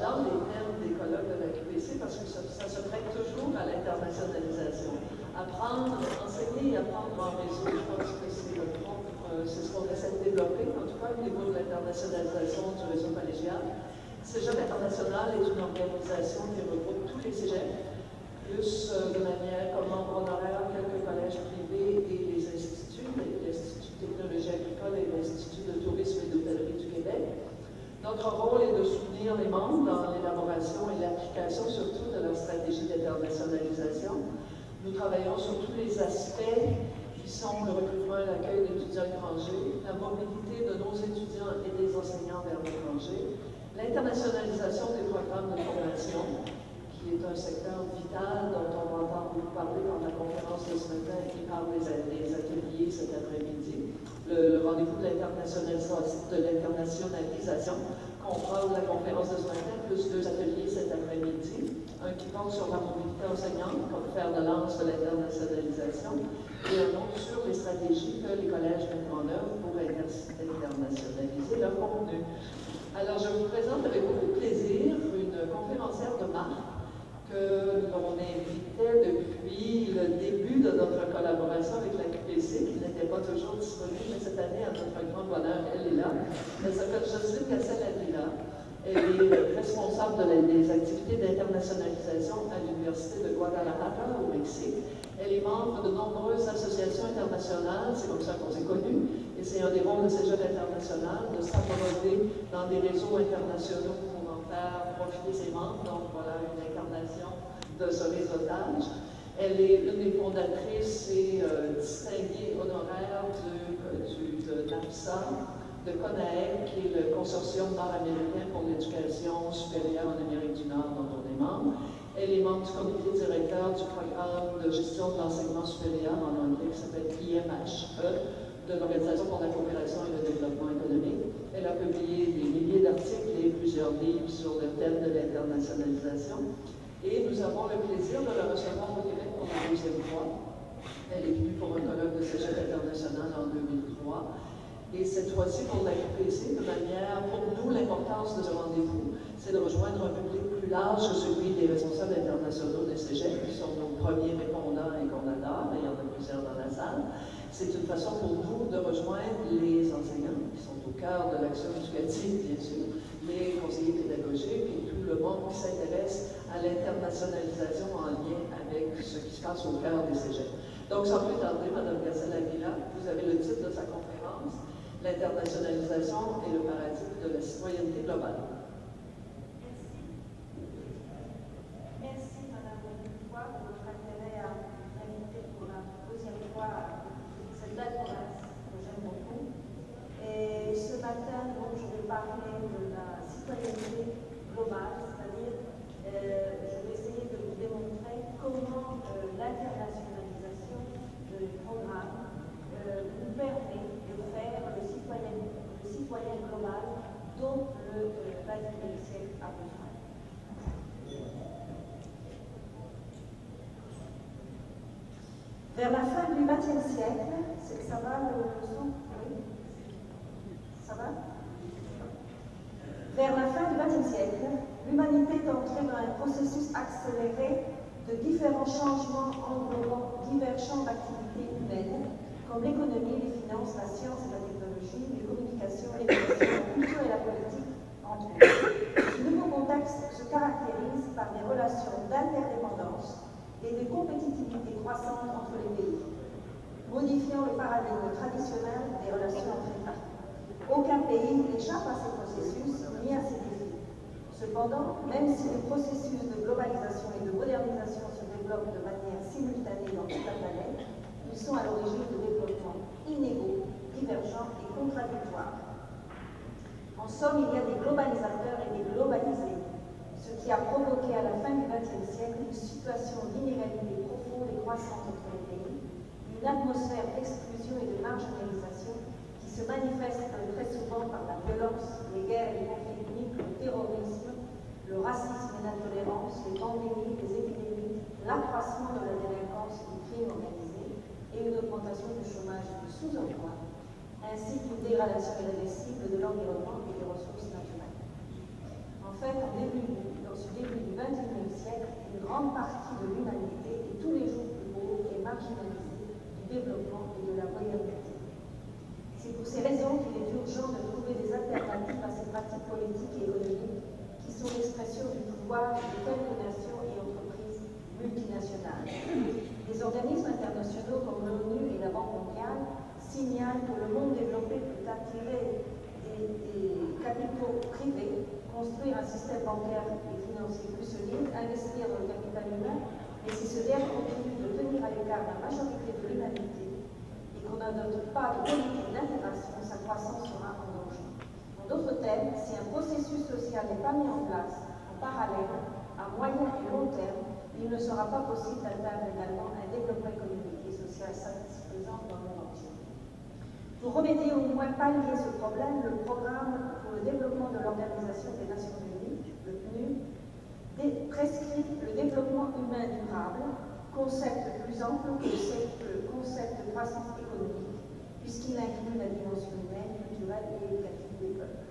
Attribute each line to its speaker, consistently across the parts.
Speaker 1: j'adore les thèmes des colloques de la QPC parce que ça, se prête toujours à l'internationalisation. Apprendre, enseigner et apprendre en réseau, je pense que c'est le euh, c'est ce qu'on essaie de développer, en tout cas au niveau de l'internationalisation du réseau collégial. Cégep International est une organisation qui regroupe tous les cégeps, plus euh, de manière comme membre honoraire quelques collèges privés et les instituts, l'Institut de technologie agricole et l'Institut de tourisme et d'hôtellerie du Québec. Notre rôle est de les membres dans l'élaboration et l'application surtout de leur stratégie d'internationalisation. Nous travaillons sur tous les aspects qui sont le recrutement et l'accueil d'étudiants étrangers, la mobilité de nos étudiants et des enseignants vers l'étranger, l'internationalisation des programmes de formation, qui est un secteur vital dont on va entendre parler dans la conférence de ce matin qui parle des, ateliers cet après-midi, le, rendez-vous de l'internationalisation comprend la conférence de ce matin, plus deux ateliers cet après-midi. Un qui porte sur la mobilité enseignante, comme faire de lance de l'internationalisation, et un autre sur les stratégies que les collèges mettent en œuvre pour internationaliser leur contenu. Alors, je vous présente avec beaucoup de plaisir une conférencière de marque que l'on invitait depuis le début de notre collaboration avec la QPC, qui n'était pas toujours disponible, mais cette année, à notre grand bonheur, elle est là. Elle s'appelle Jocelyne Cassel-Avila. Elle est responsable des activités d'internationalisation à l'Université de Guadalajara, au Mexique. Elle est membre de nombreuses associations internationales, c'est comme ça qu'on s'est connus, et c'est un des rôles de ces jeunes internationaux de s'aborder dans des réseaux internationaux faire profiter ses membres. Donc voilà une de ce réseautage. Elle est l'une des fondatrices et euh, distinguée honoraire du, du, de NAFSA, de CONAEC, qui est le consortium nord-américain pour l'éducation supérieure en Amérique du Nord, dont on est membre. Elle est membre du comité directeur du programme de gestion de l'enseignement supérieur en anglais qui s'appelle IMHE, de l'Organisation pour la coopération et le développement économique. Elle a publié des milliers d'articles et plusieurs livres sur le thème de l'internationalisation. Et nous avons le plaisir de la recevoir au Québec pour la deuxième fois. Elle est venue pour un colloque de cégep international en 2003. Et cette fois-ci, pour la QPC, de manière, pour nous, l'importance de ce rendez-vous, c'est de rejoindre un public plus large que celui des responsables internationaux des cégep, qui sont nos premiers répondants et qu'on adore, et il y en a plusieurs dans la salle. C'est une façon pour nous de rejoindre les enseignants qui sont au cœur de l'action éducative, bien sûr, les conseillers pédagogiques et tout le monde qui s'intéresse à l'internationalisation en lien avec ce qui se passe au cœur des cégeps. Donc, sans plus tarder, Mme Gassel-Avila, vous avez le titre de sa conférence, L'internationalisation et le paradigme de la citoyenneté globale.
Speaker 2: Vers la fin du XXe siècle, ça va le son Ça va Vers la fin du XXe siècle, l'humanité est entrée dans un processus accéléré de différents changements englobant divers champs d'activité humaine, comme l'économie, les finances, la science et la technologie, les communications, l'éducation, la culture et la politique, entre autres. Ce nouveau contexte se caractérise par des relations d'interdépendance et de compétitivité croissante entre les pays, modifiant le paradigme traditionnel des relations entre États. Aucun pays n'échappe à ces processus ni à ces défis. Cependant, même si les processus de globalisation et de modernisation se développent de manière simultanée dans toute la planète, ils sont à l'origine de développements inégaux, divergents et contradictoires. En somme, il y a des globalisateurs et des globalisés, ce qui a provoqué à la fin du XXe siècle une situation d'inégalité profonde et croissante entre les pays, une atmosphère d'exclusion et de marginalisation qui se manifeste très souvent par la violence, les guerres et les conflits ethniques, le terrorisme, le racisme et l'intolérance, les pandémies, les épidémies, l'accroissement de la délinquance et du crime organisé et une augmentation du chômage et du sous-emploi, ainsi qu'une dégradation irréversible de l'environnement et des ressources fait, début, dans ce début du XXIe siècle, une grande partie de l'humanité est tous les jours plus pauvre et marginalisée du développement et de la modernité. C'est pour ces raisons qu'il est urgent de trouver des alternatives à ces pratiques politiques et économiques qui sont l'expression du pouvoir de quelques nations et entreprises multinationales. Les organismes internationaux comme l'ONU et la Banque mondiale signalent que le monde développé peut attirer des, des capitaux privés, construire un système bancaire et financier plus solide, investir dans le capital humain, mais si ce dernier continue de tenir à l'écart la majorité de l'humanité et qu'on n'adopte pas de politique d'intégration, sa croissance sera en danger. En d'autres termes, si un processus social n'est pas mis en place en parallèle, à moyen et long terme, il ne sera pas possible d'atteindre également un développement économique et social satisfaisant dans le monde entier. Pour remédier au moins pallier ce problème, le programme pour le développement de l'Organisation des Nations Unies, le PNUD, prescrit le développement humain durable, concept plus ample que le concept de croissance économique, puisqu'il inclut la dimension humaine, culturelle et éducative des peuples.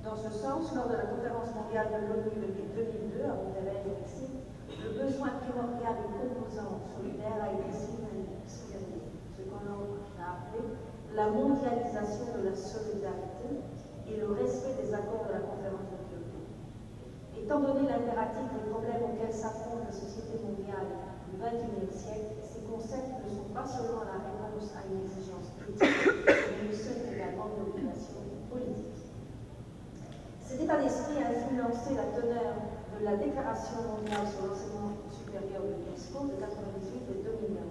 Speaker 2: Dans ce sens, lors de la conférence mondiale de l'ONU de 2002 à Monterrey, le besoin primordial de composants solidaires a été souligné, ce qu'on a appelé la mondialisation de la solidarité et le respect des accords de la conférence de Kyoto. Étant donné l'impératif des problèmes auxquels s'affrontent les sociétés mondiales du XXIe siècle, ces concepts ne sont pas seulement la réponse à une exigence éthique, mais ils sont également une obligation politique. Cet état d'esprit a influencé la teneur de la Déclaration mondiale sur l'enseignement supérieur de l'UNESCO de 1998 et 2009,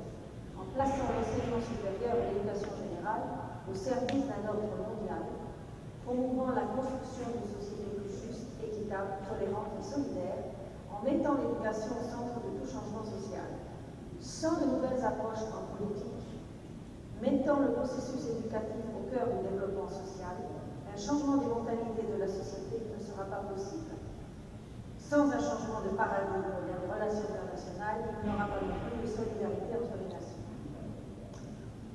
Speaker 2: en plaçant l'enseignement supérieur et l'éducation générale au service d'un ordre mondial, promouvant la construction d'une société plus juste, équitable, tolérante et solidaire, en mettant l'éducation au centre de tout changement social, sans de nouvelles approches en politique, mettant le processus éducatif au cœur du développement social, un changement des mentalités de la société ne sera pas possible. Sans un changement de paradigme dans les relations internationales, il n'y aura pas non plus de solidarité entre les.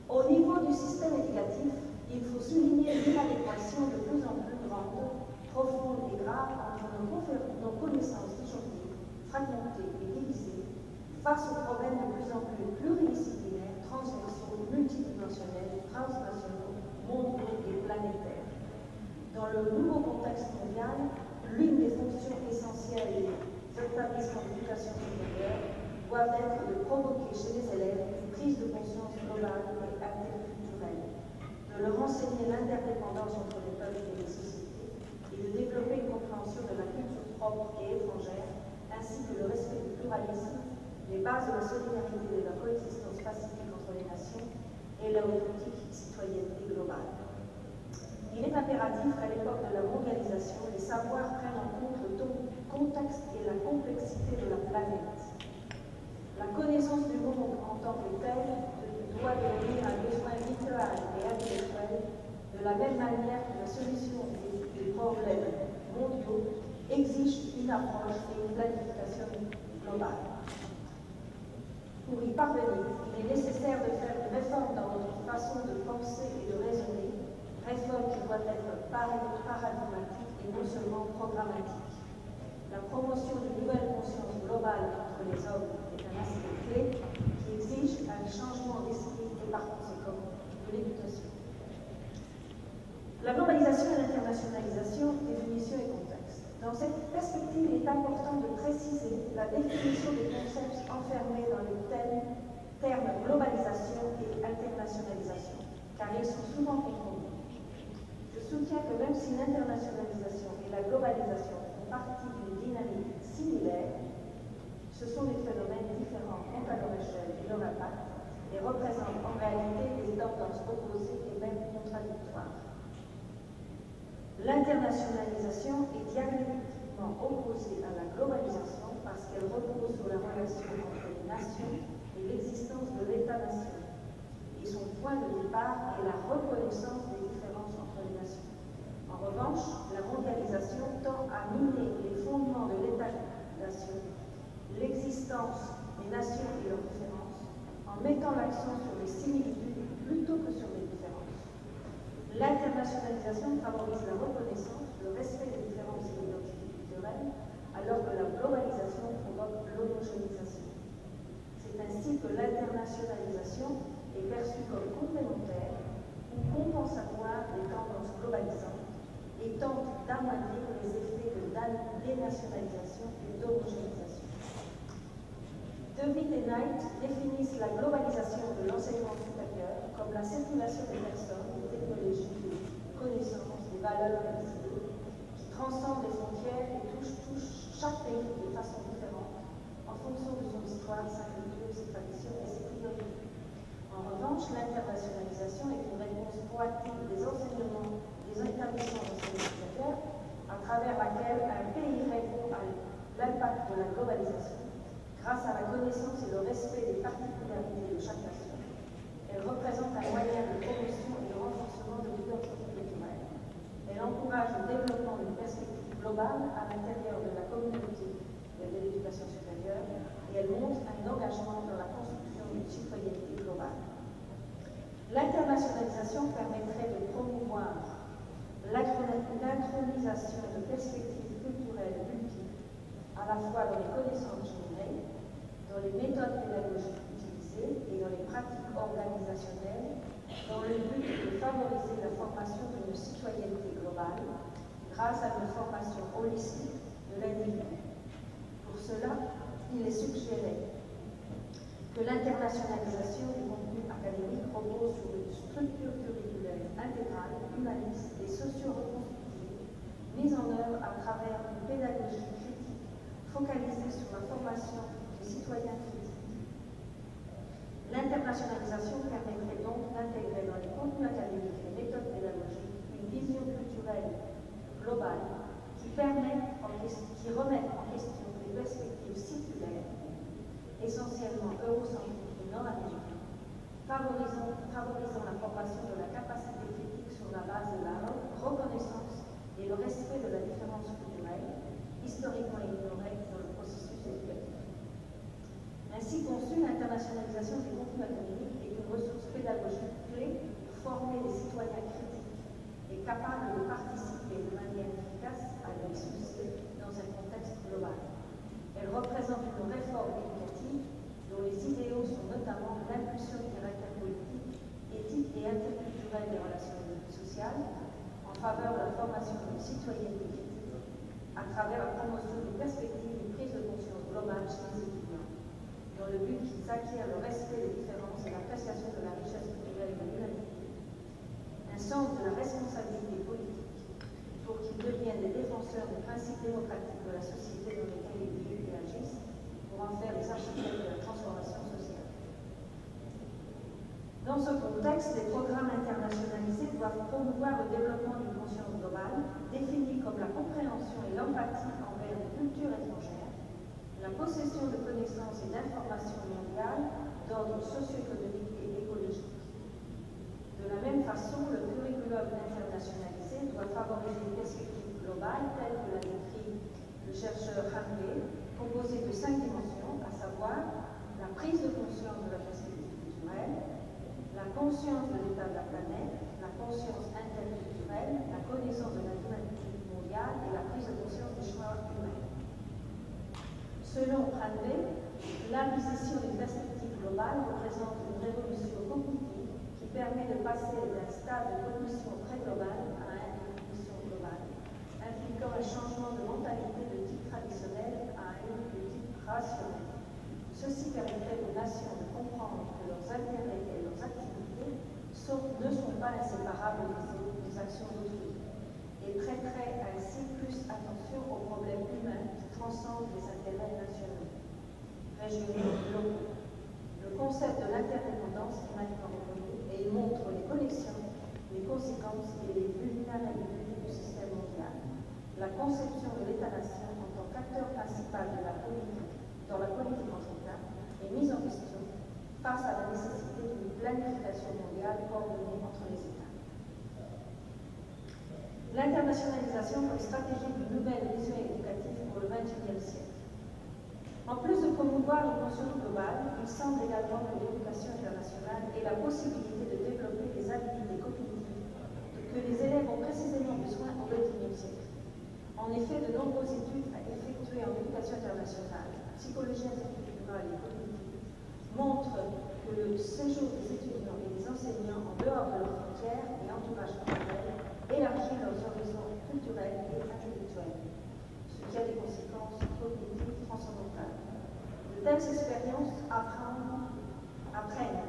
Speaker 2: Au niveau du système éducatif, il faut souligner l'inadéquation de plus en plus grande, profonde et grave entre nos, connaissances d'aujourd'hui, fragmentées et divisées, face aux problèmes de plus en plus pluridisciplinaires, transversaux, multidimensionnels, transnationaux, mondiaux et planétaires. Dans le nouveau contexte mondial, l'une des fonctions essentielles des établissements d'éducation supérieure doit être de provoquer chez les élèves une prise de conscience globale de leur enseigner l'interdépendance entre les peuples et les sociétés, et de développer une compréhension de la culture propre et étrangère, ainsi que le respect du pluralisme, les bases de la solidarité et de la coexistence pacifique entre les nations, et la politique citoyenneté globale. Il est impératif qu'à l'époque de la mondialisation, les savoirs prennent en compte le contexte et la complexité de la planète. La connaissance du monde en tant que tel doit devenir un besoin vital et intellectuel de la même manière que la solution des problèmes mondiaux exige une approche et une planification globale. Pour y parvenir, il est nécessaire de faire une réforme dans notre façon de penser et de raisonner réforme qui doit être paradigmatique et non seulement programmatique. La promotion d'une nouvelle conscience globale entre les hommes est un aspect clé qui exige un changement d'esprit par conséquent de l'éducation. La globalisation et l'internationalisation, définition et contexte. Dans cette perspective, il est important de préciser la définition des concepts enfermés dans les termes globalisation et internationalisation, car ils sont souvent confondus. Je soutiens que même si l'internationalisation et la globalisation font partie d'une dynamique similaire, ce sont des phénomènes différents quant à leur échelle et leur impact et représentent en réalité des tendances opposées et même contradictoires. L'internationalisation est dialectiquement opposée à la globalisation parce qu'elle repose sur la relation entre les nations et l'existence de l'État-nation. Et son point de départ est la reconnaissance des différences entre les nations. En revanche, la mondialisation tend à miner les fondements de l'État-nation, l'existence des nations et leurs différences, en mettant l'accent sur les similitudes plutôt que sur les différences L'internationalisation favorise la reconnaissance, le respect des différences et l'identité culturelle, alors que la globalisation provoque l'homogénéisation. C'est ainsi que l'internationalisation est perçue comme complémentaire ou compensatoire des tendances globalisantes et tente d'amoindrir les effets de dénationalisation et d'homogénéisation. David et Knight définissent la globalisation de l'enseignement supérieur comme la circulation des personnes, des technologies, des connaissances, des valeurs et des idées qui transcendent les frontières et touchent, touchent chaque pays de façon différente en fonction de son histoire, sa culture, ses traditions et ses priorités. En revanche, l'internationalisation est une réponse proactive des enseignements des établissements d'enseignement supérieur à travers laquelle un pays répond à l'impact de la globalisation grâce à la connaissance et le respect des particularités de chaque nation. Elle représente un moyen de promotion et de renforcement de l'identité culturelle. Elle encourage le développement d'une perspective globale à l'intérieur de la communauté de l'éducation supérieure et elle montre un engagement dans la construction d'une citoyenneté globale. L'internationalisation permettrait de promouvoir l'intronisation de perspectives culturelles multiples, à la fois dans les connaissances dans les méthodes pédagogiques utilisées et dans les pratiques organisationnelles dans le but de favoriser la formation d'une citoyenneté globale grâce à une formation holistique de l'individu. Pour cela, il est suggéré que l'internationalisation du contenu académique repose sur une structure curriculaire intégrale, humaniste et socio-reconstructive mise en œuvre à travers une pédagogie critique focalisée sur la formation citoyens. L'internationalisation permettrait donc d'intégrer dans les contenus académiques et méthodes pédagogiques une vision culturelle globale qui, permet qui remet en question des perspectives circulaires, essentiellement eurocentriques et nord-américaines, favorisant, favorisant la formation de la capacité critique sur la base de la reconnaissance et le respect de la différence culturelle, historiquement ignorée dans le processus éducatif. Ainsi conçue, l'internationalisation des contenus académiques est une ressource pédagogique clé pour former des citoyens critiques et capables de participer de manière efficace à leur succès dans un contexte global. Elle représente une réforme éducative dont les idéaux sont notamment l'impulsion du caractère politique, éthique et interculturel des relations sociales en faveur de la formation d'une citoyenneté critique à travers la promotion d'une perspective de prise de conscience globale chez les acquièrent le respect des différences et l'appréciation de la richesse culturelle de l'humanité, un sens de la responsabilité politique pour qu'ils deviennent des défenseurs des principes démocratiques de la société dans laquelle ils vivent et agissent, pour en faire les architectes de la transformation sociale. Dans ce contexte, les programmes internationalisés doivent promouvoir le développement d'une conscience globale, définie comme la compréhension et l'empathie envers les cultures étrangères, la possession de connaissances et d'informations mondiales d'ordre socio-économique et écologique. De la même façon, le curriculum internationalisé doit favoriser une perspective globale telle que l'a décrit le chercheur Hamley, composée de cinq dimensions, à savoir la prise de conscience de la perspective culturelle, la conscience de l'état de la planète, la conscience interculturelle, la connaissance de la humanité mondiale et la prise de conscience des choix. Selon Hanley, l'acquisition d'une perspective globale représente une révolution cognitive qui permet de passer d'un stade de cognition très globale à une cognition globale, impliquant un changement de mentalité de type traditionnel à une de type rationnel. Ceci permettrait aux nations de comprendre que leurs intérêts et leurs activités ne sont pas inséparables des, actions d'autrui et prêterait ainsi plus attention aux problèmes transcende les intérêts nationaux, régionaux locaux. Le concept de l'interdépendance est maintenant reconnu et il montre les connexions, les conséquences et les vulnérabilités du système mondial. La conception de l'État-nation en tant qu'acteur principal de la politique dans la politique États est mise en question face à la nécessité d'une planification mondiale coordonnée entre les États. L'internationalisation comme stratégie d'une nouvelle vision éducative XXIe siècle. En plus de promouvoir une notion globale, il semble également que l'éducation internationale ait la possibilité de développer des habiletés cognitives que les élèves ont précisément besoin au XXIe siècle. En effet, de nombreuses études effectuées en éducation internationale, psychologie interculturelle et cognitive, montrent que le séjour des étudiants et des enseignants en dehors de leurs frontières et entourage parallèle élargit leurs horizons culturels et qui a des conséquences cognitives transcendantales. De telles expériences apprennent, apprennent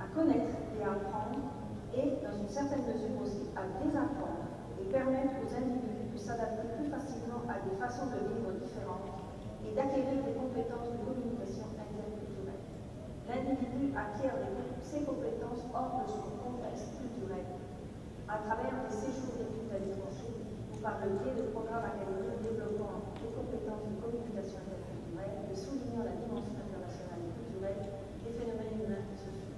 Speaker 2: à connaître et à apprendre et, dans une certaine mesure aussi, à désapprendre et permettre aux individus de s'adapter plus facilement à des façons de vivre différentes et d'acquérir des compétences de communication interculturelle. L'individu acquiert ses compétences hors de son contexte culturel à travers des séjours d'études à l'étranger ou par le biais de programmes académiques développant des compétences de communication interculturelle et soulignant la dimension internationale et culturelle des phénomènes humains et sociaux.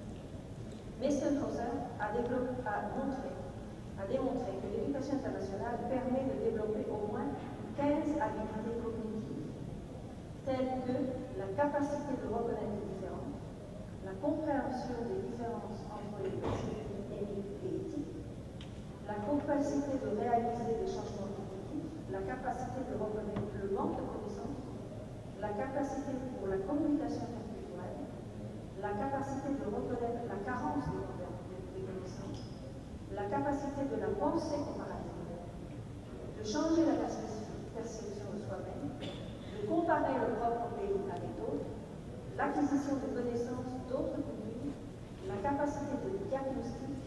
Speaker 2: Mestenhauser a, a montré a démontré que l'éducation internationale permet de développer au moins 15 habiletés cognitives, telles que la capacité de reconnaître les différences, la compréhension des différences entre les principes et éthiques, la capacité de réaliser des changements cognitifs, la capacité de reconnaître le manque de connaissances, la capacité pour la communication interculturelle, la capacité de reconnaître la carence des la capacité de la pensée comparative, de changer la perception de soi-même, de comparer le propre pays avec d'autres, l'acquisition de connaissances d'autres cultures, la capacité de diagnostic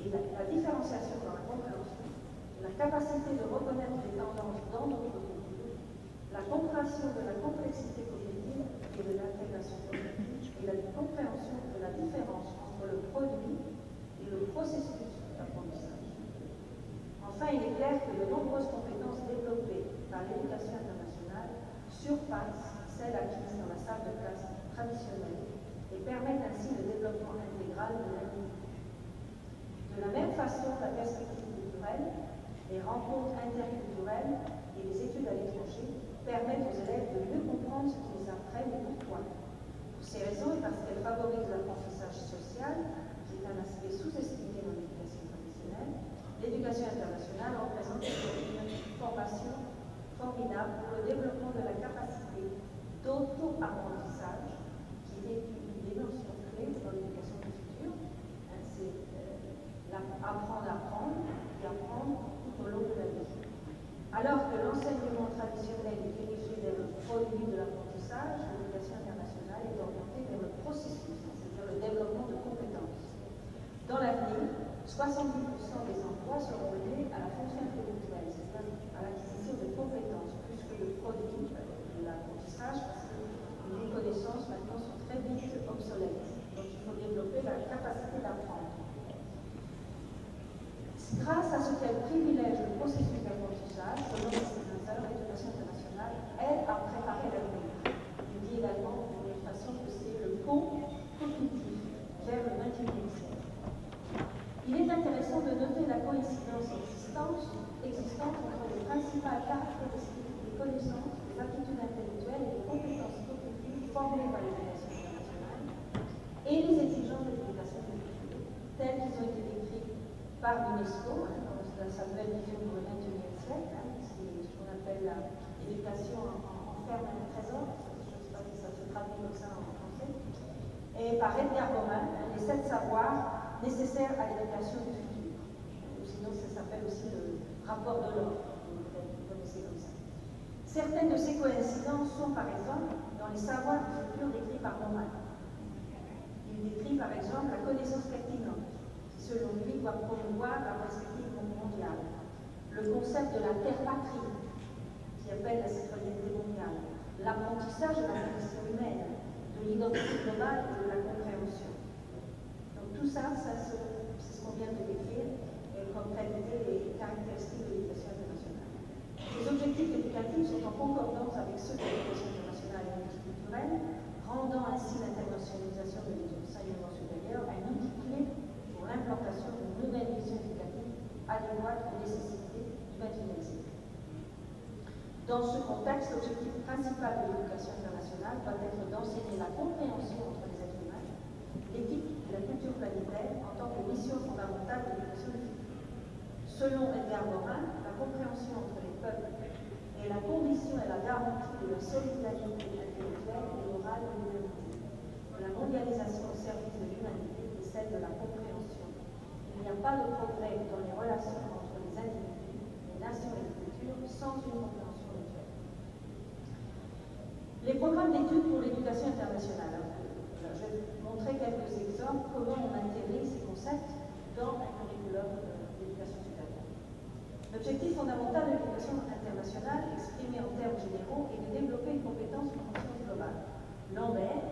Speaker 2: et la, la, différenciation dans la compréhension, la capacité de reconnaître les tendances dans d'autres cultures, la compréhension de la complexité cognitive et de l'intégration cognitive et la compréhension de la différence entre le produit et le processus Enfin, il est clair que de nombreuses compétences développées par l'éducation internationale surpassent celles acquises dans la salle de classe traditionnelle et permettent ainsi le développement intégral de l'individu. De la même façon, la perspective culturelle, les rencontres interculturelles et les études à l'étranger permettent aux élèves de mieux comprendre ce qu'ils apprennent et pourquoi. Pour ces raisons et parce qu'elles favorisent l'apprentissage social, qui est un aspect sous-estimé dans l'éducation traditionnelle, l'éducation internationale représente une formation formidable pour le développement de la capacité d'auto-apprentissage, qui est une dimension clé dans l'éducation du futur. C'est euh, apprendre à apprendre et apprendre tout au long de la vie. Alors que l'enseignement traditionnel est dirigé vers le produit de l'apprentissage, l'éducation internationale est orientée vers le processus, c'est-à-dire le développement de compétences. Dans l'avenir, 70% des emplois seront liés à la fonction intellectuelle, c'est-à-dire à l'acquisition de compétences, plus que de produits de l'apprentissage, parce que les connaissances maintenant sont très vite obsolètes. Donc il faut développer la capacité d'apprendre. Grâce à ce qu'elle privilège le processus d'apprentissage, selon les sénateurs, l'éducation internationale aide à préparer l'avenir. Il dit également de façon que c'est le pont cognitif vers le 21e siècle. Il est intéressant de noter la coïncidence existante, existante entre les principales caractéristiques des connaissances, des aptitudes intellectuelles et des compétences cognitives formées par l'éducation internationale et les exigences de l'éducation telles qu'elles ont été décrites par l'UNESCO dans sa nouvelle vision le XXIe appelle l'éducation en, en, ferme et trésor, je ne sais pas si ça se traduit comme ça en français, et par Edgar hein, les sept savoirs nécessaire à l'éducation du futur. Sinon, ça s'appelle aussi le rapport de l'ordre, vous connaissez comme ça. Certaines de ces coïncidences sont, par exemple, dans les savoirs du futur décrits par Morin. Il décrit, par exemple, la connaissance pertinente, qui, selon lui, doit promouvoir la perspective mondiale. Le concept de la terre-patrie, qui appelle la citoyenneté mondiale. L'apprentissage de la condition humaine, de l'identité globale et de la compréhension tout ça, c'est ce qu'on vient de décrire comme qualité et caractéristiques de l'éducation internationale. Les objectifs éducatifs sont en concordance avec ceux de l'éducation internationale et multiculturelle, rendant ainsi l'internationalisation de l'enseignement supérieur un outil clé pour l'implantation d'une nouvelle vision éducative adéquate aux nécessités du XXIe siècle. Dans ce contexte, l'objectif principal de l'éducation internationale doit être d'enseigner la compréhension entre les êtres humains, l'éthique la culture planétaire en tant que mission fondamentale de l'éducation. Selon Edgar Morin, la compréhension entre les peuples est la condition et la garantie de la solidarité intellectuelle et morale de l'humanité, de la mondialisation au service de l'humanité et celle de la compréhension. Il n'y a pas de progrès dans les relations entre les individus, les nations et les cultures sans une compréhension. Les programmes d'études pour l'éducation internationale. Je vais vous montrer quelques exemples, comment on intègre ces concepts dans un curriculum euh, d'éducation supérieure. L'objectif fondamental de l'éducation internationale, exprimé en termes généraux, est de développer une compétence en conscience globale. Lambert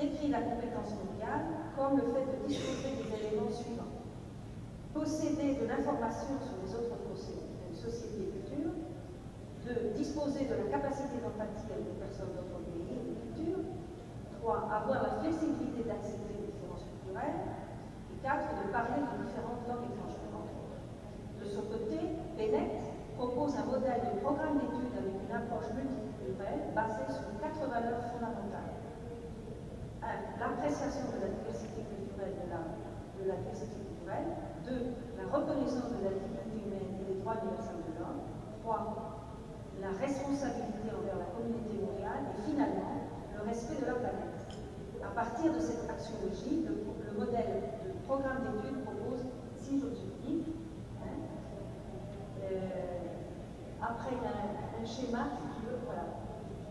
Speaker 2: décrit la compétence mondiale comme le fait de disposer des éléments suivants. Posséder de l'information sur les autres sociétés culture. 2. Disposer de la capacité d'empathie avec les personnes d'autres pays et cultures. 3. Avoir la flexibilité d'accepter les différences culturelles. Et 4. De parler de différentes langues étrangères. De son côté, Bennett propose un modèle de programme d'études avec une approche multiculturelle basée sur quatre valeurs fondamentales. 1. L'appréciation de la diversité culturelle de la, de la diversité culturelle. 2. La reconnaissance de la dignité humaine et des droits universels de l'homme. 3. La responsabilité envers la communauté mondiale. Et finalement, le respect de la planète. À partir de cette axiologie, le, le modèle de programme d'études propose six objectifs euh, après, un, schéma, si tu veux, voilà.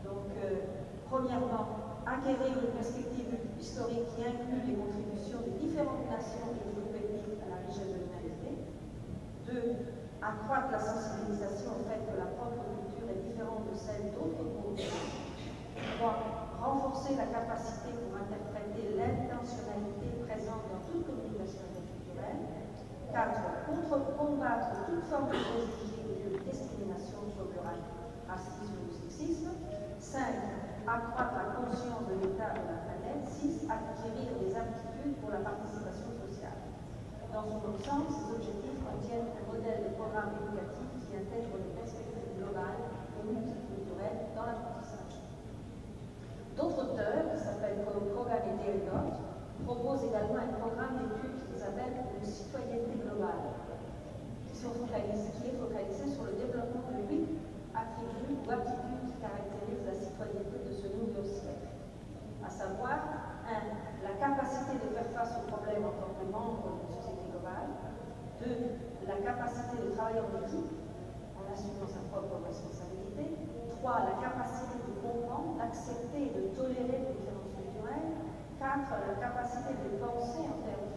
Speaker 2: Donc, euh, premièrement, acquérir une perspective historique qui inclut les contributions des différentes nations et des groupes ethniques à la richesse de l'humanité. Deux, accroître la sensibilisation au fait que la propre de d'autres groupes. Trois, renforcer la capacité pour interpréter l'intentionnalité présente dans toute communication interculturelle. 4. Contre-combattre toute forme de préjugés et de discrimination sur le racisme ou le sexisme. 5. Accroître la conscience de l'état de la planète. 6. Acquérir des aptitudes pour la participation sociale. Dans son ensemble, ces objectifs contiennent un modèle de programme éducatif qui intègre les perspectives globales et multiculturelles dans l'apprentissage. D'autres auteurs, qui s'appellent Kogan et Derrigot, proposent également un programme d'études s'appelle une citoyenneté globale, qui, qui est focalisée sur le développement de huit attributs ou aptitudes qui caractérisent la citoyenneté de ce nouveau siècle. À savoir, 1. La capacité de faire face aux problèmes en tant que membre d'une société globale. 2. La capacité de travailler en équipe en assumant sa propre responsabilité. 3. La capacité de comprendre, d'accepter et de tolérer les différences culturelles. 4. La capacité de penser en termes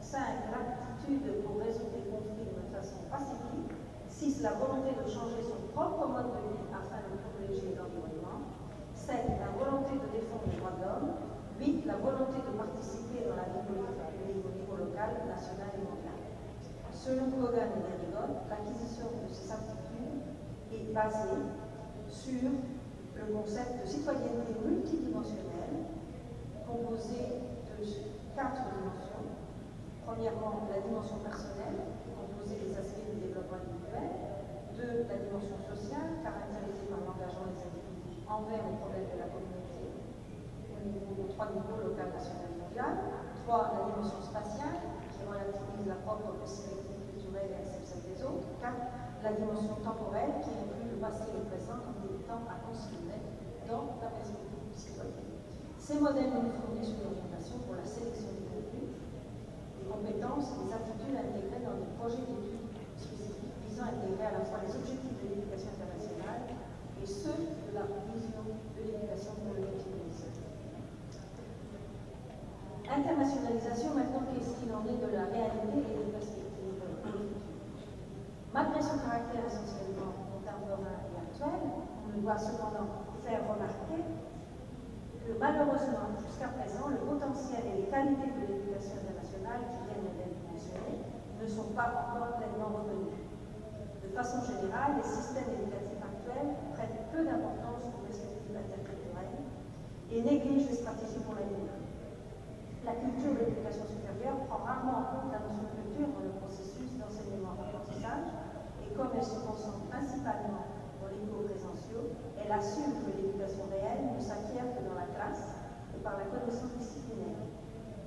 Speaker 2: 5. L'aptitude pour résoudre les conflits de façon pacifique. 6. La volonté de changer son propre mode de vie afin de protéger l'environnement. 7. La volonté de défendre les droits de l'homme. 8. La volonté de participer dans la vie politique au niveau local, national et mondial. Selon Kogan et Derrigot, l'acquisition de ces aptitudes est basée sur le concept de citoyenneté multidimensionnelle composé de quatre dimensions Premièrement, la dimension personnelle, composée des aspects du développement individuel. Deux, la dimension sociale, caractérisée par l'engagement des individus envers les problèmes de la communauté, au niveau de trois niveaux, local, national mondial. Trois, la dimension spatiale, qui relativise la propre possibilité culturelle et accepte celle des autres. Quatre, la dimension temporelle, qui le passé et le présent comme des temps à considérer dans la perspective citoyenne. Ces modèles nous fournissent une orientation pour la sélection des compétences et des attitudes intégrées dans des projets d'études spécifiques visant à intégrer à la fois les objectifs de l'éducation internationale et ceux de la vision de l'éducation pour le multilinguisme. Internationalisation, maintenant, qu'est-ce qu'il en est de la réalité et des perspectives politiques Malgré son caractère essentiellement contemporain et actuel, on doit cependant faire remarquer que malheureusement, jusqu'à présent, le potentiel et les qualités de l'éducation internationale qui viennent d'être mentionnées ne sont pas encore pleinement reconnus. De façon générale, les systèmes éducatifs actuels prêtent peu d'importance aux perspectives interculturelles et négligent les stratégies pour l'avenir. La culture de l'éducation supérieure prend rarement en compte la notion de culture dans le processus d'enseignement-apprentissage et comme elle se concentre principalement dans les cours elle assume que l'éducation réelle ne s'acquiert que dans la classe et par la connaissance disciplinaire,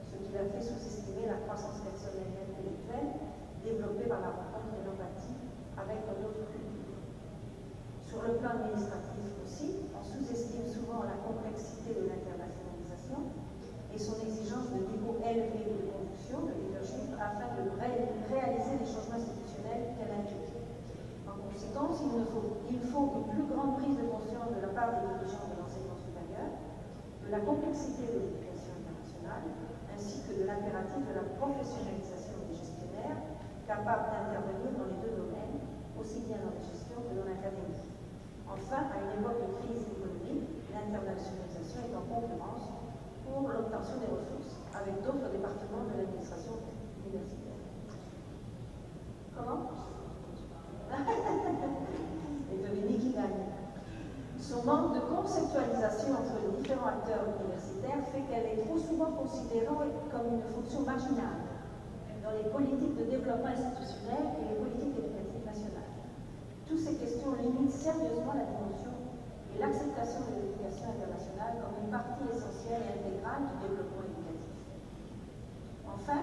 Speaker 2: ce qui a fait sous-estimer la croissance personnelle et intellectuelle développée par la rencontre et l'empathie avec un autre culture. Sur le plan administratif aussi, on sous-estime souvent la complexité de l'internationalisation et son exigence de niveau élevé de conduction, de leadership, afin de réaliser les changements institutionnels qu'elle implique. En conséquence, il, faut, il faut une plus grande prise de conscience de la part des dirigeants de l'enseignement supérieur, de la complexité de l'éducation internationale, ainsi que de l'impératif de la professionnalisation des gestionnaires, capables d'intervenir dans les deux domaines, aussi bien dans la gestion que dans l'académie. Enfin, à une époque de crise économique, l'internationalisation est en concurrence pour l'obtention des ressources avec d'autres départements de l'administration universitaire. Comment? Et qui gagne. Son manque de conceptualisation entre les différents acteurs universitaires fait qu'elle est trop souvent considérée comme une fonction marginale dans les politiques de développement institutionnel et les politiques éducatives nationales. Toutes ces questions limitent sérieusement la dimension et l'acceptation de l'éducation internationale comme une partie essentielle et intégrale du développement éducatif. Enfin,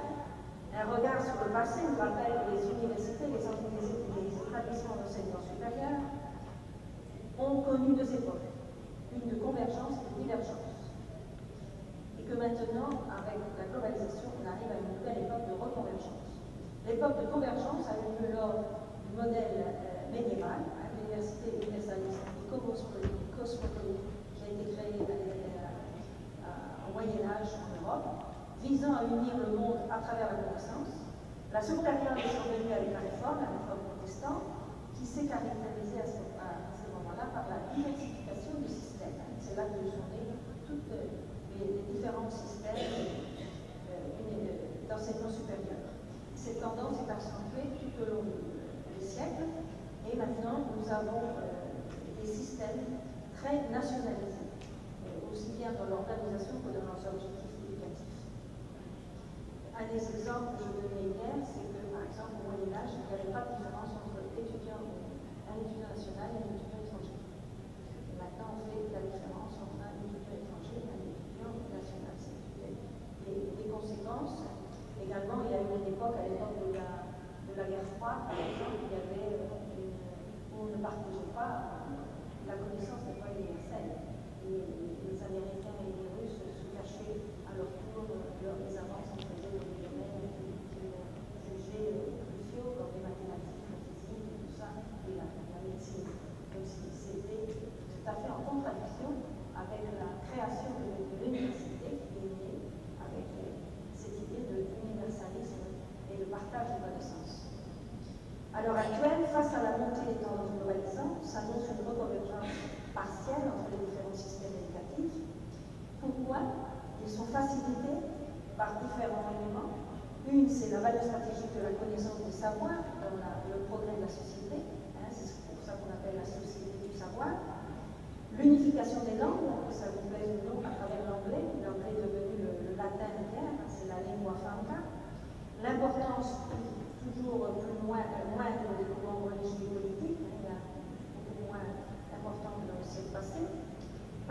Speaker 2: un regard sur le passé nous rappelle que les universités, les les établissements d'enseignement supérieur ont connu deux époques, une de convergence et de divergence. Et que maintenant, avec la globalisation, on arrive à une nouvelle époque de reconvergence. L'époque de convergence a eu lieu lors du modèle euh, médiéval, à l'université universaliste et cosmopolite qui a été créée euh, au Moyen-Âge en Europe, visant à unir le monde à travers la connaissance. La seconde période est survenue avec la réforme, la réforme protestante, qui s'est caractérisée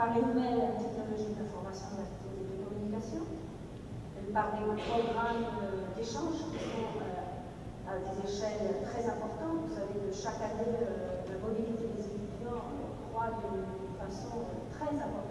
Speaker 2: Par les nouvelles technologies d'information et de communication par des programmes d'échange qui sont euh, à des échelles très importantes. Vous savez que chaque année, euh, la mobilité des étudiants croît d'une façon très importante.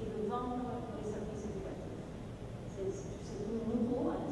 Speaker 2: et de vendre les services éducatifs. C'est tout nouveau, hein,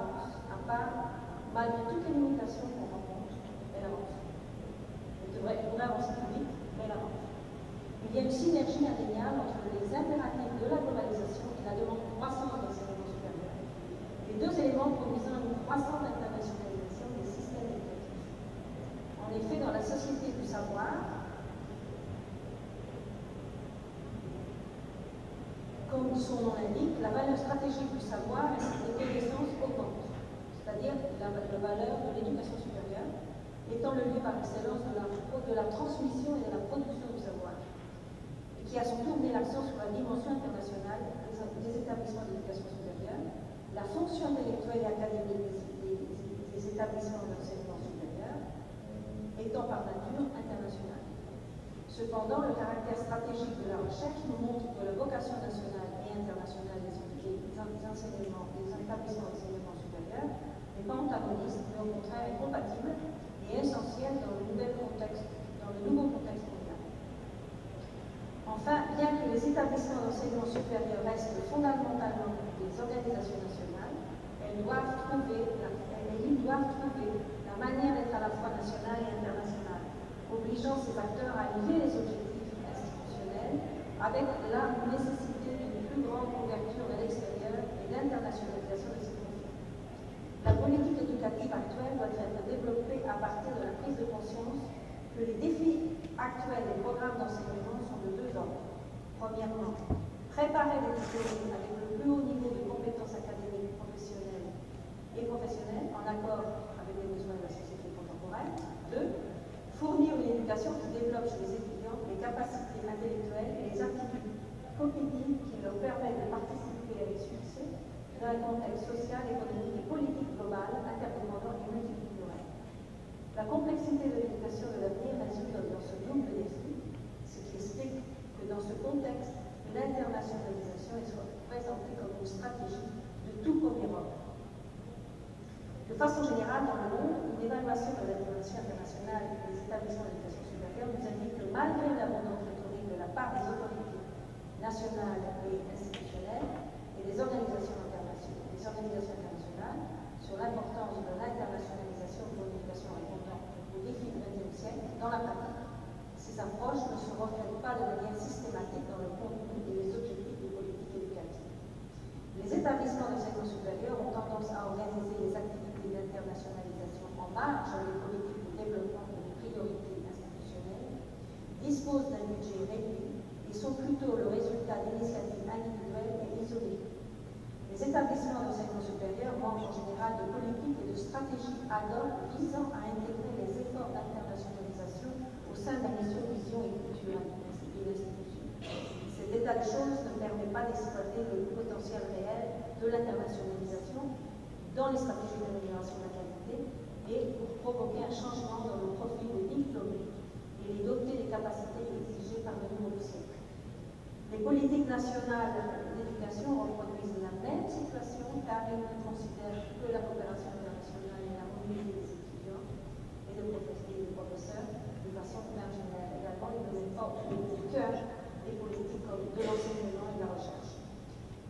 Speaker 2: avance, à part, malgré toutes les limitations qu'on rencontre, elle avance. Elle devrait, pourrait avancer plus vite, mais elle avance. Il y a une synergie indéniable entre les impératifs de la globalisation et la demande croissante d'enseignement supérieur. Les deux éléments produisant une croissante internationalisation des systèmes éducatifs. En effet, dans la société du savoir, comme son nom l'indique, la valeur stratégique du savoir et des connaissances augmente, c'est-à-dire la, valeur de l'éducation supérieure, étant le lieu par excellence de la, la transmission et de la production du savoir, et qui a son tour mis l'accent sur la dimension internationale des, établissements d'éducation supérieure, la fonction intellectuelle et académique des, des établissements d'enseignement supérieur, étant par nature internationale. Cependant, le caractère stratégique de la recherche nous montre que la vocation nationale enseignements, des établissements d'enseignement supérieur n'est pas antagoniste, mais au contraire est compatible et contexte, dans le nouveau contexte mondial. Enfin, bien que les établissements d'enseignement supérieur restent fondamentalement des organisations nationales, elles doivent trouver la, elles doivent trouver la manière d'être à la fois nationale et internationale obligeant ces acteurs à lier les objectifs institutionnels avec la nécessité d'une plus grande ouverture à l'extérieur et d'internationalisation de ces conflits. La politique éducative actuelle doit être développée à partir de la prise de conscience que les défis actuels des programmes d'enseignement sont de deux ordres. Premièrement, préparer les diplômés avec le plus haut niveau de compétences académiques, professionnelles et professionnelles en accord avec les besoins de la société contemporaine. Deux, fournir une éducation qui développe chez les étudiants les capacités intellectuelles et les aptitudes cognitives qui leur permettent de participer dans un contexte social, économique et politique global, interdépendant et multiculturel. La complexité de l'éducation de l'avenir réside dans ce double défi, ce qui explique que dans ce contexte, l'internationalisation soit présentée comme une stratégie de tout premier ordre. De façon générale, dans le monde, une évaluation de la dimension internationale des établissements d'éducation supérieure nous indique que malgré l'abondante rhétorique de la part des autorités nationales et institutionnelles et des organisations, sur l'importance de l'internationalisation de l'éducation répondant aux défis du XXe siècle, dans la pratique, ces approches ne se reflètent pas de manière systématique dans le contenu et les objectifs des politiques éducatives. Les établissements d'enseignement supérieur ont tendance à organiser les activités d'internationalisation en marge des politiques de développement et de priorités institutionnelles, disposent d'un budget réduit et sont plutôt le résultat d'initiatives individuelles et isolées. Les établissements d'enseignement supérieur manquent en général de politiques et de visant à intégrer les efforts d'internationalisation au sein de la mission vision et culture de l'institution. Cet état de choses ne permet pas d'exploiter le potentiel réel de l'internationalisation dans les stratégies d'amélioration de la qualité et pour provoquer un changement dans le profil des diplômés et les doter des capacités exigées par le nouveau siècle. Les politiques nationales d'éducation reproduisent la même situation car elles ne considèrent que la coopération former les étudiants et de les professeurs de façon marginale. Également, il nous forme au cœur des politiques de l'enseignement et de la recherche.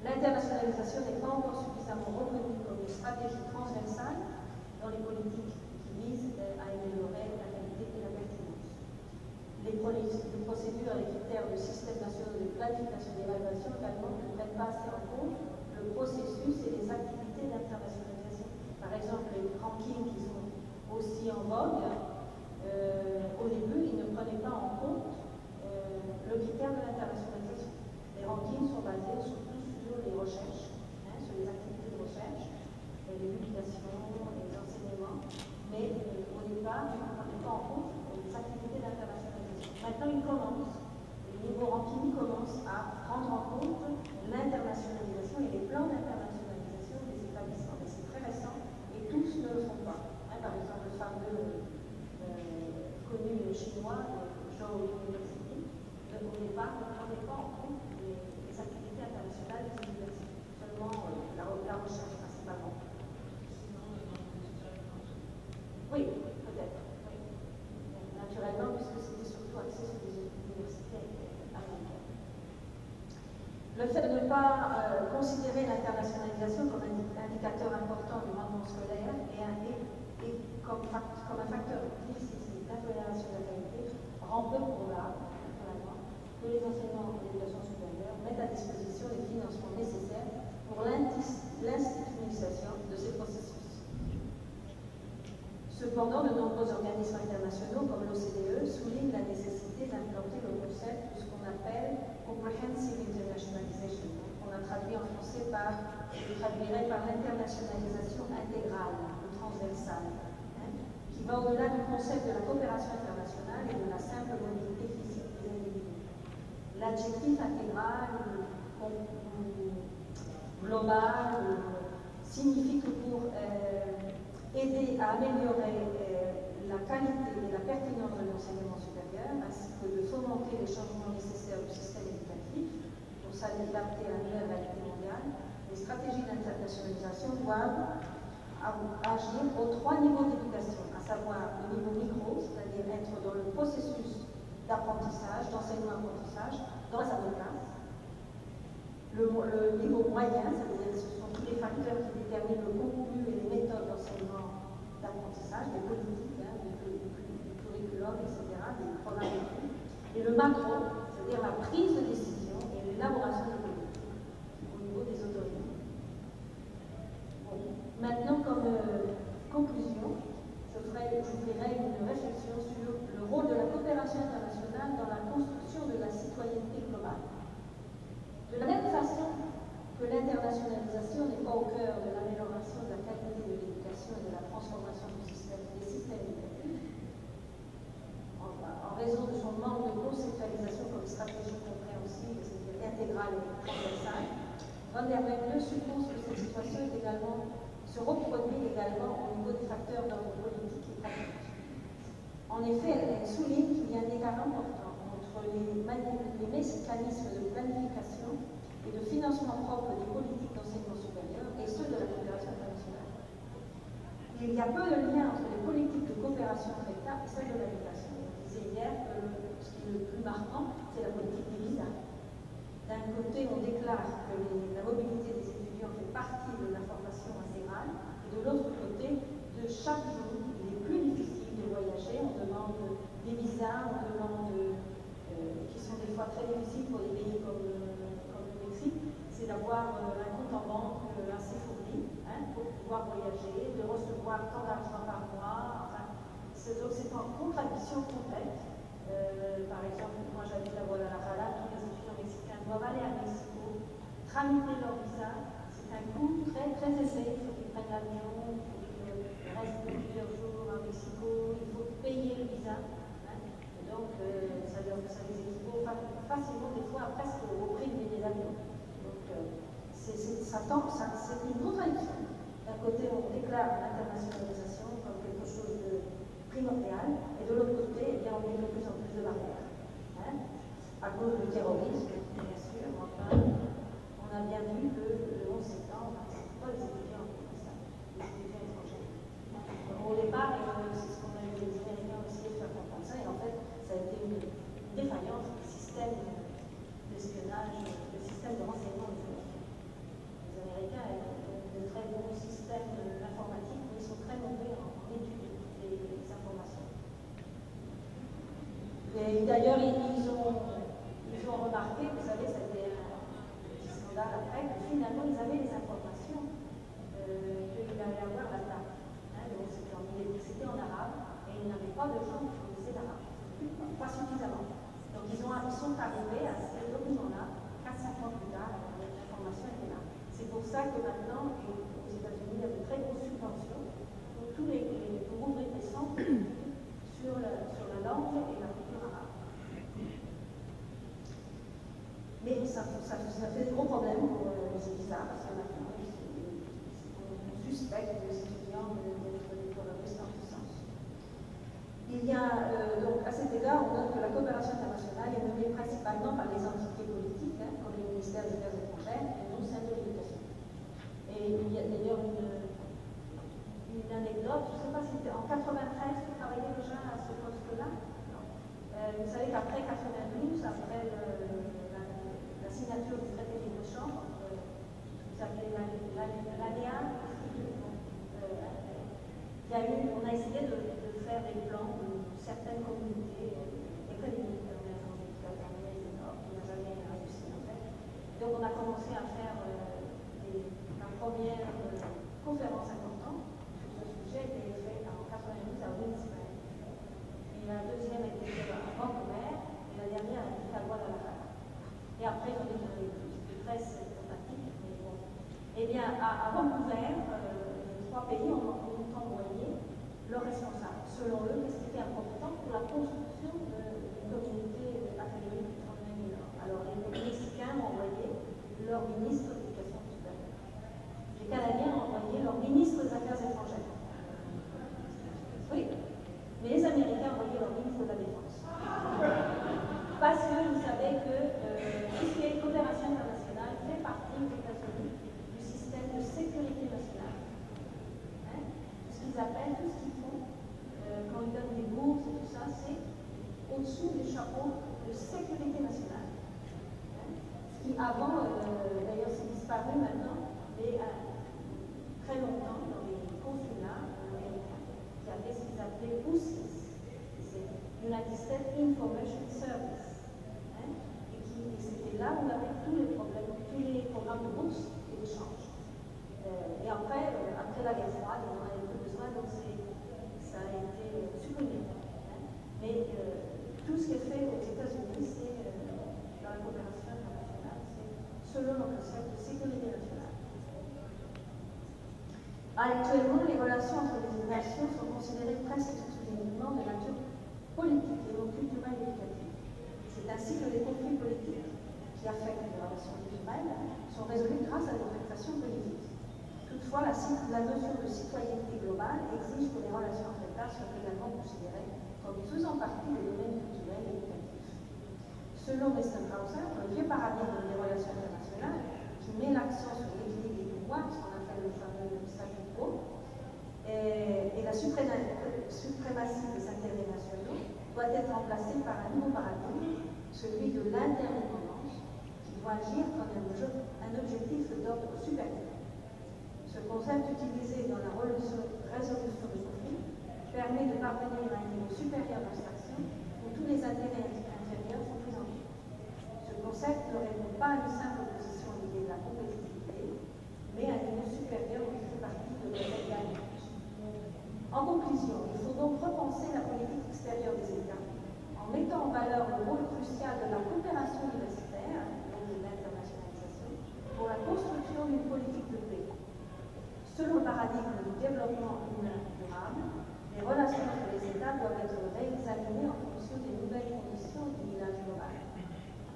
Speaker 2: L'internationalisation n'est pas encore suffisamment reconnue comme une stratégie transversale dans les politiques qui visent euh, à améliorer la qualité et la pertinence. Les, les procédures et les critères du système national de planification et d'évaluation également ne prennent pas assez en compte le processus et les activités par exemple, les rankings qui sont aussi en vogue, euh, au début, ils ne prenaient pas en compte euh, le critère de l'internationalisation. Les rankings sont basés surtout sur les recherches, hein, sur les activités de recherche, les publications, les enseignements, mais euh, au départ, ils ne prenaient pas en compte les activités d'internationalisation. Maintenant, ils commencent, les nouveaux rankings commencent à prendre en compte l'internationalisation et les plans d'internationalisation des établissements. Mais c'est très récent et tous ne le font pas. Hein, par exemple, le fameux connu chinois, Zhou University, au départ, ne prenait pas en compte les, activités internationales des universités, seulement euh, la, la, recherche principalement. Oui, peut-être. Oui. Naturellement, puisque c'était surtout axé sur les universités américaines. Le fait de ne pas euh, considérer l'internationalisation comme un indicateur important du rendement scolaire et, un, et, comme, comme, un facteur difficile l'intolérance de la qualité rend peu probable, que les enseignants de l'éducation supérieure mettent à disposition les financements nécessaires pour l'institutionnalisation de ces processus. Cependant, de nombreux organismes internationaux comme l'OCDE soulignent la nécessité d'implanter le concept de ce qu'on appelle Comprehensive Internationalization, qu'on a traduit en français par, je traduirais par l'internationalisation intégrale ou transversale qui va au-delà du concept de la coopération internationale et de la simple mobilité physique des individus. L'adjectif intégral global signifie que pour euh, aider à améliorer euh, la qualité et la pertinence de l'enseignement supérieur, ainsi que de fomenter les changements nécessaires du système éducatif pour s'adapter à la réalité mondiale, les stratégies d'internationalisation doivent agir aux trois niveaux d'éducation savoir le niveau micro, c'est-à-dire être dans le processus d'apprentissage, d'enseignement-apprentissage, dans sa classe. Le, le, niveau moyen, c'est-à-dire ce sont tous les facteurs qui déterminent le contenu et les méthodes d'enseignement d'apprentissage, des politiques, hein, du, curriculum, etc., des programmes Et le macro, c'est-à-dire la prise de décision et l'élaboration de politiques au niveau des autorités. Bon. Maintenant, comme euh, conclusion, je voudrais une réflexion sur le rôle de la coopération internationale dans la construction de la citoyenneté globale. De la même façon que l'internationalisation n'est pas au cœur de l'amélioration de la qualité de l'éducation et de la transformation du système, des systèmes éducatifs, en, raison de son manque de conceptualisation comme stratégie compréhensible, c'est-à-dire intégrale et transversale, Van der suppose que cette situation également se reproduit également au niveau des facteurs d'ordre. En effet, elle souligne qu'il y a un écart important entre les, mécanismes de planification et de financement propre des politiques d'enseignement supérieur et ceux de la coopération internationale. Il y a peu de lien entre les politiques de coopération entre États et celles de l'éducation. Je disais hier que ce qui est le plus marquant, c'est la politique des visas. D'un côté, on déclare que la mobilité des étudiants fait partie de la formation et de l'autre côté, de chaque jour, il est plus difficile de voyager. On demande des visas, on demande, euh, qui sont des fois très difficiles pour des pays comme, comme le Mexique, c'est d'avoir euh, un compte en banque euh, assez fourni hein, pour pouvoir voyager, de recevoir tant d'argent par mois. Enfin, c'est en contradiction complète. par exemple, moi j'habite à Guadalajara, tous les étudiants mexicains doivent aller à Mexico, tramiter leur visa, c'est un coût très très élevé prennent l'avion, il reste plusieurs jours à Mexico, il faut payer le visa. Hein. donc, euh, ça, ça, les équivaut facilement, des fois, presque au prix du billet d'avion. Donc, euh, c'est une contradiction. D'un côté, on déclare l'internationalisation comme quelque chose de primordial, et de l'autre côté, eh bien, on met de plus en plus de barrières. Hein, à cause du terrorisme, bien sûr. Enfin, on a bien vu que le 11 septembre, c'est pas les au départ, c'est ce qu'on a eu les Américains aussi de faire comprendre ça, et en fait, ça a été une défaillance du système d'espionnage, du système de renseignement des Américains. Les Américains ont de très bons systèmes informatiques, mais ils sont très mauvais en, étude des, informations. Et d'ailleurs, ils, ont, ils ont remarqué, vous savez, c'était un scandale après, que finalement, ils avaient les informations euh, qu'il allait avoir date. Hein, c'était en, arabe, et ils n'avaient pas de gens qui faisaient l'arabe. Pas suffisamment. Donc, ils, ont, ils sont arrivés à ce document-là, 4-5 ans plus tard, l'information était là. C'est pour ça que maintenant, aux États-Unis, il y a de très grosses subventions pour tous les, pour ouvrir des centres sur la, sur la langue et la culture arabe. Mais ça, ça, ça fait des gros problèmes pour euh, les étudiants parce que maintenant, on suspecte les étudiants d'être des terroristes en puissance. Il y a, euh, donc, à cet égard, on note que la coopération internationale est menée principalement par les entités politiques, hein, comme le ministère des Affaires étrangères et non celle de l'éducation. Et il y a d'ailleurs une, une, anecdote, je ne sais pas si c'était en 93 vous travaillez déjà à ce poste-là. Euh, vous savez qu'après 92, après la, la, signature du traité de libre-échange entre, vous savez, l'ANEA, euh, il y a eu, on a essayé de, de faire des plans de certaines communautés euh, économiques en Amérique latine du Nord, qui n'a jamais réussi en fait. Donc on a commencé à faire première euh, conférence importante sur ce sujet a été faite en 92 à Winston. Et la deuxième a été faite à Vancouver et la dernière a été faite à Guadalajara. Et après, j'en ai donné plus. C'était très sympathique, mais bon. Eh bien, à, Vancouver, euh, les trois pays ont, ont envoyé leurs responsables. Selon eux, qu'est-ce qui était important pour la construction d'une communauté académique du Alors, les Mexicains ont envoyé leur ministre Canadiens ont envoyé leur ministre des Affaires étrangères. Oui, mais les Américains ont envoyé leur ministre de la Défense. Parce que vous savez que euh, tout ce qui est coopération internationale fait partie aux États-Unis du système de sécurité nationale. Hein? Tout ce qu'ils appellent, tout ce qu'ils font, euh, quand ils donnent des bourses et tout ça, c'est au-dessous du chapeau de sécurité nationale. Hein? Ce qui avant, euh, d'ailleurs c'est disparu maintenant, mais très longtemps dans les consulats américains qui avaient ce qu'ils appelaient USIS, c'est United States Information Service. Hein, et, c'était là où on avait tous les problèmes, tous les programmes de bourse et d'échange. Euh, et après, euh, après la guerre froide, on en avait plus besoin, donc ça a été supprimé. Hein. Mais euh, tout ce qui est fait aux États-Unis, c'est dans la coopération internationale, c'est selon le concept de sécurité nationale. Actuellement, les relations entre les nations sont considérées presque exclusivement de nature politique et non culturelle et éducative. C'est ainsi que les conflits politiques qui affectent les relations humaines sont résolus grâce à l'interprétation politique. Toutefois, la, la, notion de citoyenneté globale exige que les relations entre États soient également considérées comme faisant partie des domaines culturels et éducatifs. Selon Westenhauser, le vieux paradigme des relations internationales, qui met l'accent sur l'équilibre des pouvoirs, ce qu'on appelle le fameux et, la suprématie des intérêts nationaux doit être remplacée par un nouveau paradigme, celui de l'interdépendance, qui doit agir comme un, objectif d'ordre supérieur. Ce concept utilisé dans la résolution de conflits permet de parvenir à un niveau supérieur d'abstraction où tous les intérêts inférieurs sont pris en compte. Ce concept ne répond pas à une simple opposition à l'idée de la compétitivité, mais à un niveau supérieur où il fait partie de la en conclusion, il faut donc repenser la politique extérieure des États mettant en valeur le rôle crucial de la coopération universitaire, donc de l'internationalisation, pour la construction d'une politique de paix. Selon le paradigme du développement humain durable, les relations entre les États doivent être réexaminées en fonction des nouvelles conditions du village global.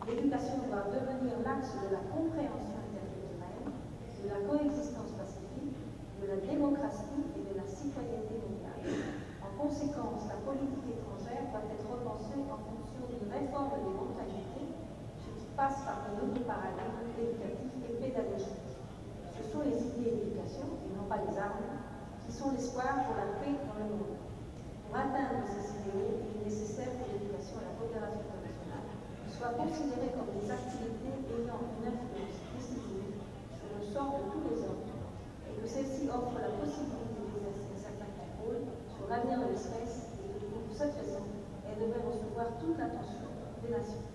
Speaker 2: L'éducation doit devenir l'axe de la compréhension interculturelle, de la coexistence pacifique, de la démocratie et de la citoyenneté en conséquence, la politique étrangère doit être repensée en fonction d'une réforme des mentalités, ce qui passe par de nouveaux paradigmes éducatifs et pédagogiques. Ce sont les idées d'éducation, et non pas les armes, qui sont l'espoir pour la paix dans le monde. Pour atteindre ces idéaux, il est nécessaire que l'éducation et la coopération internationale soient considérées comme des activités ayant une influence décisive sur le sort de tous les hommes et que celle-ci offre la possibilité d'exercer un certain contrôle sur l'avenir de l'espèce et que pour cette raison, recevoir toute l'attention des nations.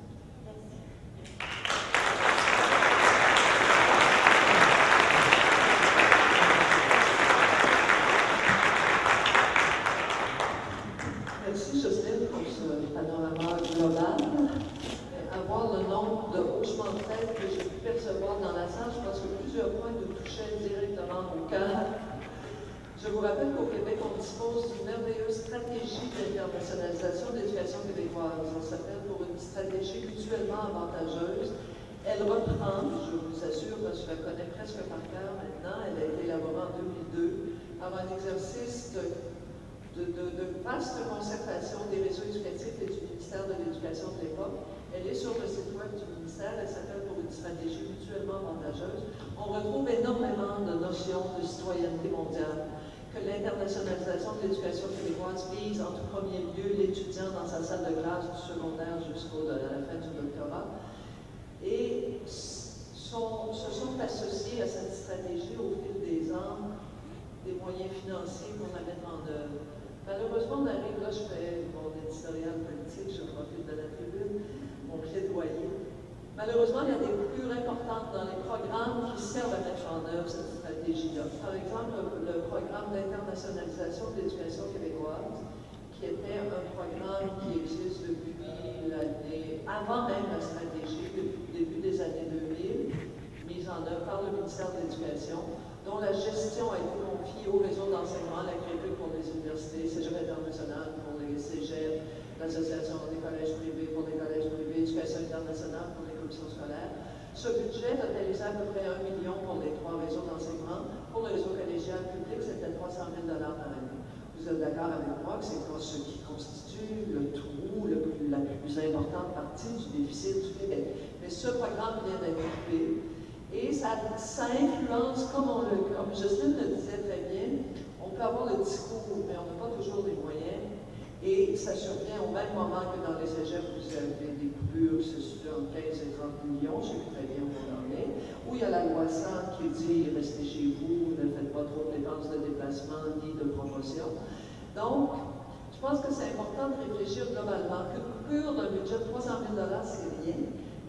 Speaker 1: Je vous rappelle qu'au Québec, on dispose d'une merveilleuse stratégie d'internationalisation de l'éducation québécoise. On s'appelle pour une stratégie mutuellement avantageuse. Elle reprend, je vous assure, parce que je la connais presque par cœur maintenant, elle a été élaborée en 2002 par un exercice de, de, vaste concertation des réseaux éducatifs et du ministère de l'Éducation de l'époque. Elle est sur le site web du ministère, elle s'appelle pour une stratégie mutuellement avantageuse. On retrouve énormément de notions de citoyenneté mondiale que l'internationalisation de l'éducation québécoise vise en tout premier lieu l'étudiant dans sa salle de classe du secondaire jusqu'au la fin du doctorat. Et sont, se sont associés à cette stratégie au fil des ans des moyens financiers pour la mettre en œuvre. Malheureusement, on arrive là, je fais mon éditorial politique, je profite de la tribune, mon plaidoyer. Malheureusement, il y a des coupures importantes dans les programmes qui servent à mettre en œuvre cette stratégie-là. Par exemple, le, programme d'internationalisation de l'éducation québécoise, qui était un programme qui existe depuis l'année, avant même la stratégie, depuis le début des années 2000, mise en œuvre par le ministère de l'Éducation, dont gestion a été confiée au réseau d'enseignement, la CREPE pour les universités, Cégep international pour les cégeps, l'Association des collèges privés pour les collèges privés, Éducation internationale pour les scolaire. Ce budget totalisait à peu près 1 million pour les trois réseaux d'enseignement. Pour le réseau collégial public, c'était 300 000 par année. Vous êtes d'accord avec moi que c'est ce qui constitue le trou, la plus importante partie du déficit du Québec. Mais ce programme vient d'être coupé et ça, influence, comme, le, Justine le disait très bien, on peut avoir le discours, mais on n'a pas toujours les moyens. Et ça survient au même moment que dans les cégeps, vous avez des coupures, entre 15 et 30 millions, je sais très bien où on en est, où il y a la loi 100 qui dit restez chez vous, ne faites pas trop de dépenses de déplacement ni de promotion. Donc, je pense que c'est important de réfléchir globalement. Qu'une coupure d'un budget de 300 000 c'est rien,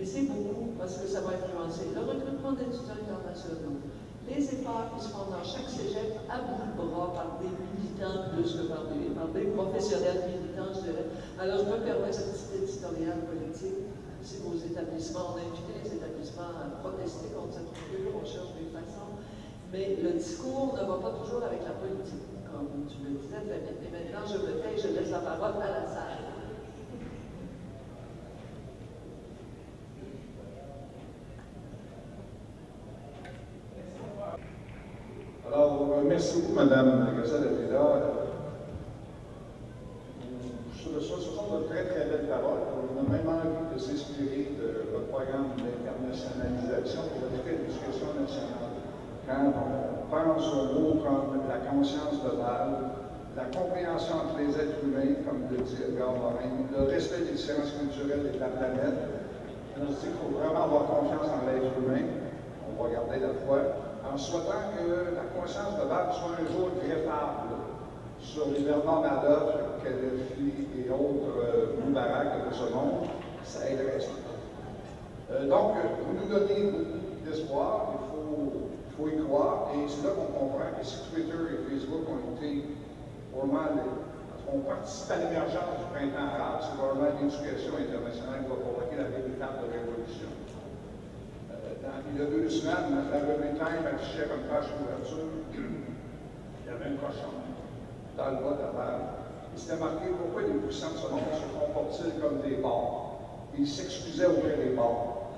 Speaker 1: mais c'est beaucoup parce que ça va influencer le recrutement d'étudiants internationaux, les efforts qui se font dans chaque cégep à bout de bras par des militants plus que par des, par des professionnels militants, je dirais. Alors, je me permets ce petit éditorial politique. Si vos établissements, on a les établissements à protester contre cette coupure, on cherche des façons. Mais le discours ne va pas toujours avec la politique, comme tu le disais. Et maintenant, je me tais, je laisse la parole à la salle.
Speaker 3: Merci beaucoup, Mme Gazelle-Avila. Ce sont de très, très belles paroles. On a même envie de s'inspirer de votre programme d'internationalisation pour l'éducation nationale. Quand on pense aux mots comme la conscience de base, la compréhension entre les êtres humains, comme le dit Edgar Morin, le respect des différences culturelles et de la planète, on se dit qu'il faut vraiment avoir confiance en l'être humain. On va garder la foi en souhaitant que la conscience de Bâle soit un jour greffable sur les Bernard Madoff, Kadhafi et autres euh, Moubarak de ce monde, ça aiderait. Euh, donc, vous nous donnez beaucoup d'espoir, il faut, faut, y croire, et c'est là qu'on comprend que si Twitter et Facebook ont été vraiment ont participé à l'émergence du printemps arabe, c'est vraiment l'éducation internationale qui va provoquer la véritable révolution il y a deux semaines, la revue Time affichait comme page couverture, il y avait un cochon dans le bas de la. Il s'était marqué pourquoi les ce monde se comportent-ils comme des porcs? Il s'excusait auprès des porcs.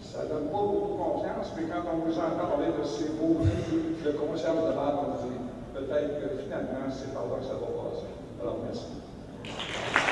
Speaker 3: Ça ne donne pas beaucoup confiance, mais quand on vous entend parler de ces mots de conscience de base, on dit peut-être que finalement, c'est par là que ça va passer. Alors, merci.